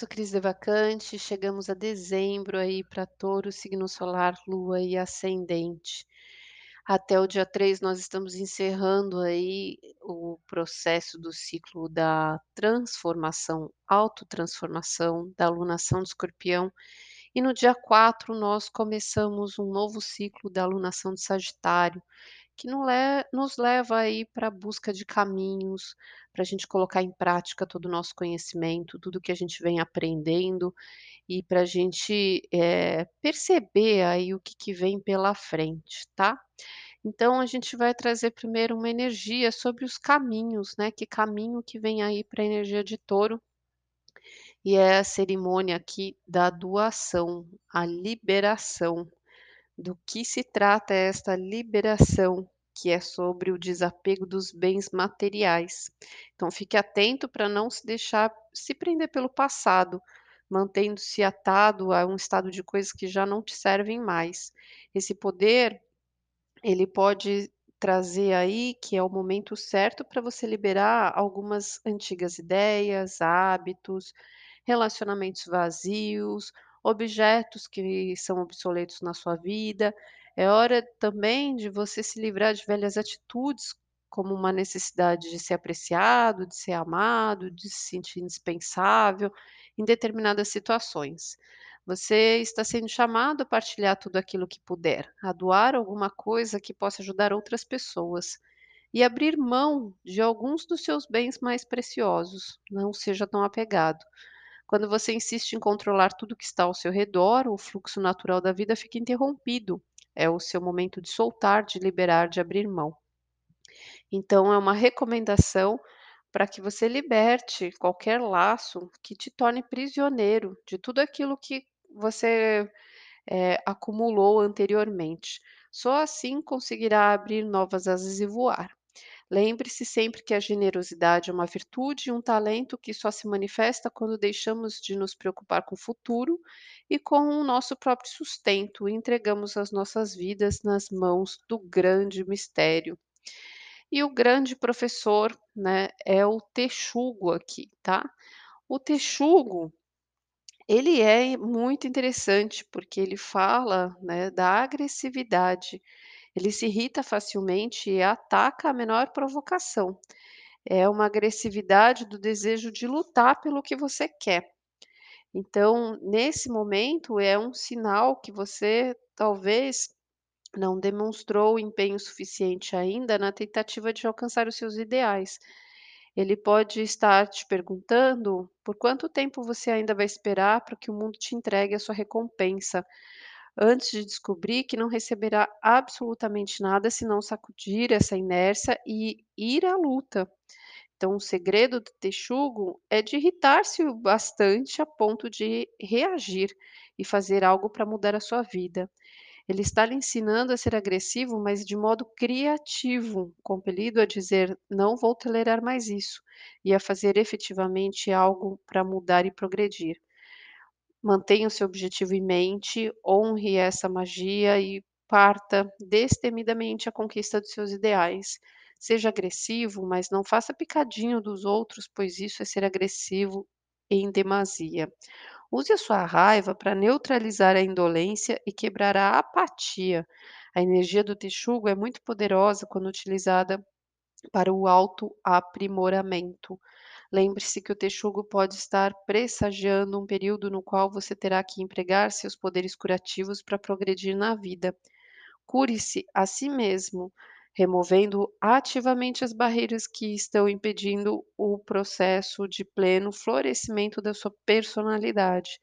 Sou Cris Devacante. Chegamos a dezembro aí para Touro, signo solar, lua e ascendente. Até o dia 3 nós estamos encerrando aí o processo do ciclo da transformação, autotransformação, da alunação de Escorpião. E no dia 4 nós começamos um novo ciclo da alunação de Sagitário, que nos leva aí para a busca de caminhos, para a gente colocar em prática todo o nosso conhecimento, tudo que a gente vem aprendendo e para a gente, eh, perceber aí o que que vem pela frente, tá. Então a gente vai trazer primeiro uma energia sobre os caminhos, né, que caminho que vem aí para a energia de Touro. E é a cerimônia aqui da doação, a liberação. Do que se trata esta liberação, que é sobre o desapego dos bens materiais. Então fique atento para não se deixar se prender pelo passado, mantendo-se atado a um estado de coisas que já não te servem mais. Esse poder, ele pode trazer aí que é o momento certo para você liberar algumas antigas ideias, hábitos, relacionamentos vazios, objetos que são obsoletos na sua vida. É hora também de você se livrar de velhas atitudes, como uma necessidade de ser apreciado, de ser amado, de se sentir indispensável em determinadas situações. Você está sendo chamado a partilhar tudo aquilo que puder, a doar alguma coisa que possa ajudar outras pessoas e abrir mão de alguns dos seus bens mais preciosos. Não seja tão apegado. Quando você insiste em controlar tudo que está ao seu redor, o fluxo natural da vida fica interrompido. É o seu momento de soltar, de liberar, de abrir mão. Então, é uma recomendação para que você liberte qualquer laço que te torne prisioneiro de tudo aquilo que você eh, acumulou anteriormente. Só assim conseguirá abrir novas asas e voar. Lembre-se sempre que a generosidade é uma virtude e um talento que só se manifesta quando deixamos de nos preocupar com o futuro e com o nosso próprio sustento e entregamos as nossas vidas nas mãos do grande mistério. E o grande professor, né, é o texugo aqui, tá? O texugo, ele é muito interessante porque ele fala, né, da agressividade. Ele se irrita facilmente e ataca a menor provocação. É uma agressividade do desejo de lutar pelo que você quer. Então, nesse momento, é um sinal que você talvez não demonstrou empenho suficiente ainda na tentativa de alcançar os seus ideais. Ele pode estar te perguntando por quanto tempo você ainda vai esperar para que o mundo te entregue a sua recompensa, antes de descobrir que não receberá absolutamente nada se não sacudir essa inércia e ir à luta. Então, o segredo do texugo é de irritar-se o bastante a ponto de reagir e fazer algo para mudar a sua vida. Ele está lhe ensinando a ser agressivo, mas de modo criativo, compelido a dizer: "Não vou tolerar mais isso", e a fazer efetivamente algo para mudar e progredir. Mantenha o seu objetivo em mente, honre essa magia e parta destemidamente à conquista dos seus ideais. Seja agressivo, mas não faça picadinho dos outros, pois isso é ser agressivo em demasia. Use a sua raiva para neutralizar a indolência e quebrar a apatia. A energia do texugo é muito poderosa quando utilizada para o autoaprimoramento. Lembre-se que o texugo pode estar pressagiando um período no qual você terá que empregar seus poderes curativos para progredir na vida. Cure-se a si mesmo, removendo ativamente as barreiras que estão impedindo o processo de pleno florescimento da sua personalidade.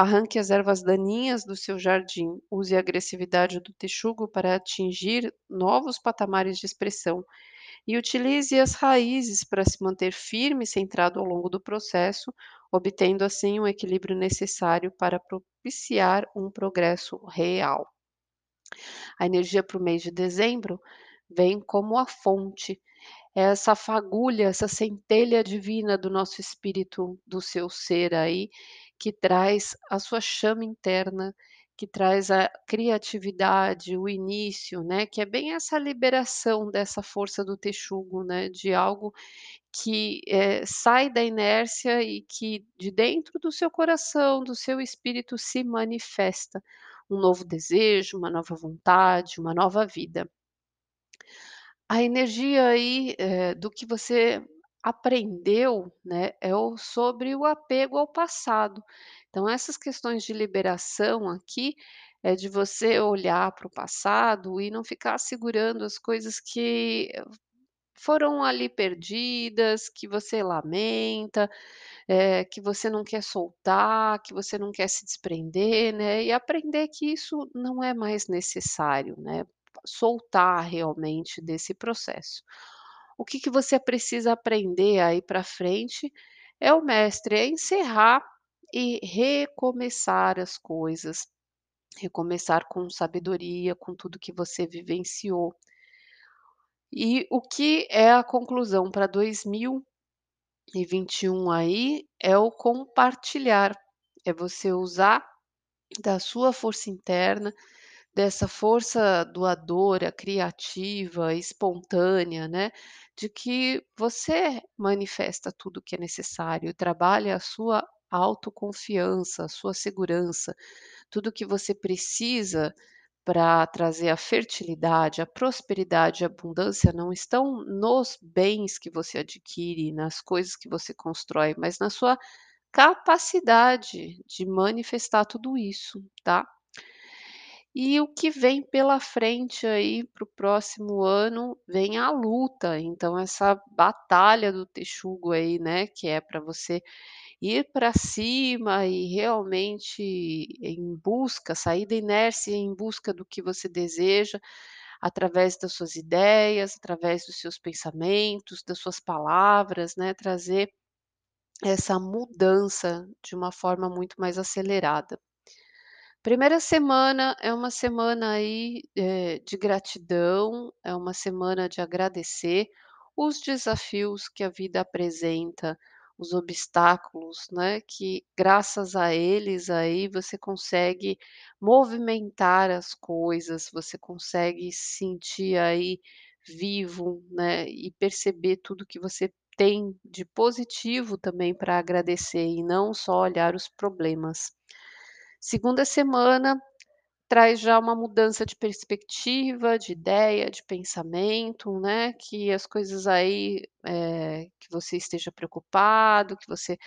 Arranque as ervas daninhas do seu jardim. Use a agressividade do texugo para atingir novos patamares de expressão. E utilize as raízes para se manter firme e centrado ao longo do processo, obtendo assim o equilíbrio necessário para propiciar um progresso real. A energia para o mês de dezembro vem como a fonte, essa fagulha, essa centelha divina do nosso espírito, do seu ser aí, que traz a sua chama interna, que traz a criatividade, o início, né, que é bem essa liberação dessa força do texugo, né, de algo que, eh, sai da inércia e que de dentro do seu coração, do seu espírito se manifesta um novo desejo, uma nova vontade, uma nova vida. A energia aí, eh, do que você aprendeu, né, é o sobre o apego ao passado. Então essas questões de liberação aqui, é de você olhar para o passado e não ficar segurando as coisas que foram ali perdidas, que você lamenta, eh, que você não quer soltar, que você não quer se desprender, né, e aprender que isso não é mais necessário, né, soltar realmente desse processo. O que que você precisa aprender aí para frente é o mestre, é encerrar e recomeçar as coisas, recomeçar com sabedoria, com tudo que você vivenciou. E o que é a conclusão para 2021 aí, é o compartilhar, é você usar da sua força interna, dessa força doadora, criativa, espontânea, né, de que você manifesta tudo o que é necessário, trabalha a sua autoconfiança, a sua segurança, tudo que você precisa para trazer a fertilidade, a prosperidade a abundância não estão nos bens que você adquire, nas coisas que você constrói, mas na sua capacidade de manifestar tudo isso, tá. E o que vem pela frente aí para o próximo ano, vem a luta, então essa batalha do texugo aí, né, que é para você ir para cima e realmente em busca, sair da inércia em busca do que você deseja, através das suas ideias, através dos seus pensamentos, das suas palavras, né, trazer essa mudança de uma forma muito mais acelerada. Primeira semana é uma semana aí, eh, de gratidão, é uma semana de agradecer os desafios que a vida apresenta, os obstáculos, né, que graças a eles aí você consegue movimentar as coisas, você consegue sentir aí vivo, né, e perceber tudo que você tem de positivo também para agradecer e não só olhar os problemas. Segunda semana, traz já uma mudança de perspectiva, de ideia, de pensamento, né, que as coisas aí, eh, que você esteja preocupado, que você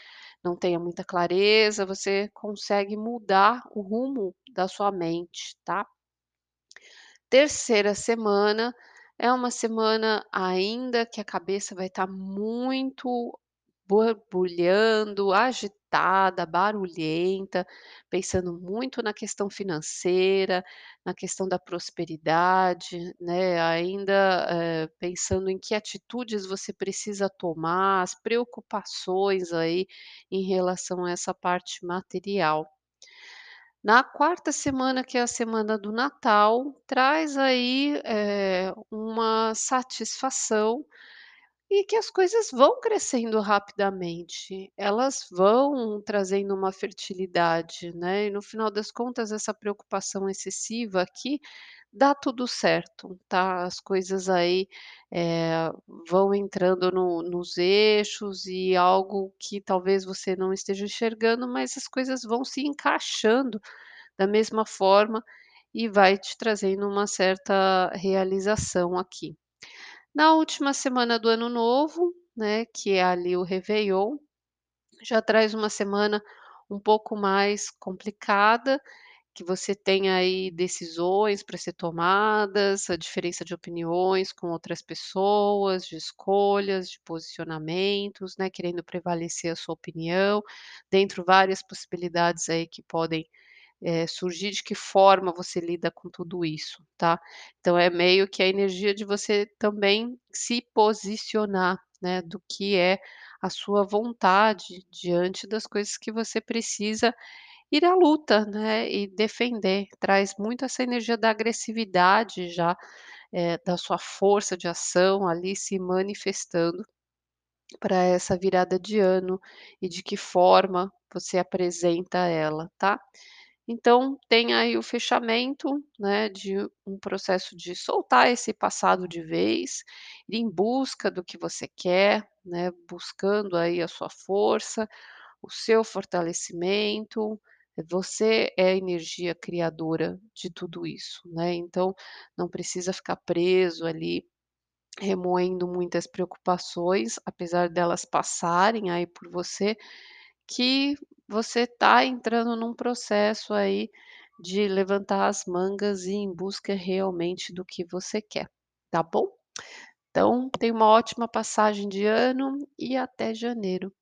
não tenha muita clareza, você consegue mudar o rumo da sua mente, tá. Terceira semana, é uma semana ainda que a cabeça vai estar muito borbulhando, agitada, barulhenta, pensando muito na questão financeira, na questão da prosperidade, né, ainda, eh, pensando em que atitudes você precisa tomar, as preocupações aí em relação a essa parte material. Na quarta semana, que é a semana do Natal, traz aí, eh, uma satisfação e que as coisas vão crescendo rapidamente, elas vão trazendo uma fertilidade, né, e no final das contas essa preocupação excessiva aqui, dá tudo certo, tá, as coisas aí, eh, vão entrando no nos eixos e algo que talvez você não esteja enxergando, mas as coisas vão se encaixando da mesma forma e vai te trazendo uma certa realização aqui. Na última semana do ano novo, né, que é ali o réveillon, já traz uma semana um pouco mais complicada, que você tem aí decisões para ser tomadas, a diferença de opiniões com outras pessoas, de escolhas, de posicionamentos, né, querendo prevalecer a sua opinião, dentro várias possibilidades aí que podem eh, surgir, de que forma você lida com tudo isso, tá. Então é meio que a energia de você também se posicionar, né, do que é a sua vontade diante das coisas que você precisa ir à luta, né, e defender. Traz muito essa energia da agressividade já, eh, da sua força de ação ali se manifestando para essa virada de ano e de que forma você apresenta ela, tá. Então, tem aí o fechamento, né, de um processo de soltar esse passado de vez, ir em busca do que você quer, né, buscando aí a sua força, o seu fortalecimento, você é a energia criadora de tudo isso, né, então não precisa ficar preso ali, remoendo muitas preocupações, apesar delas passarem aí por você, que você está entrando num processo aí de levantar as mangas e em busca realmente do que você quer, tá bom? Então, tenha uma ótima passagem de ano e até janeiro.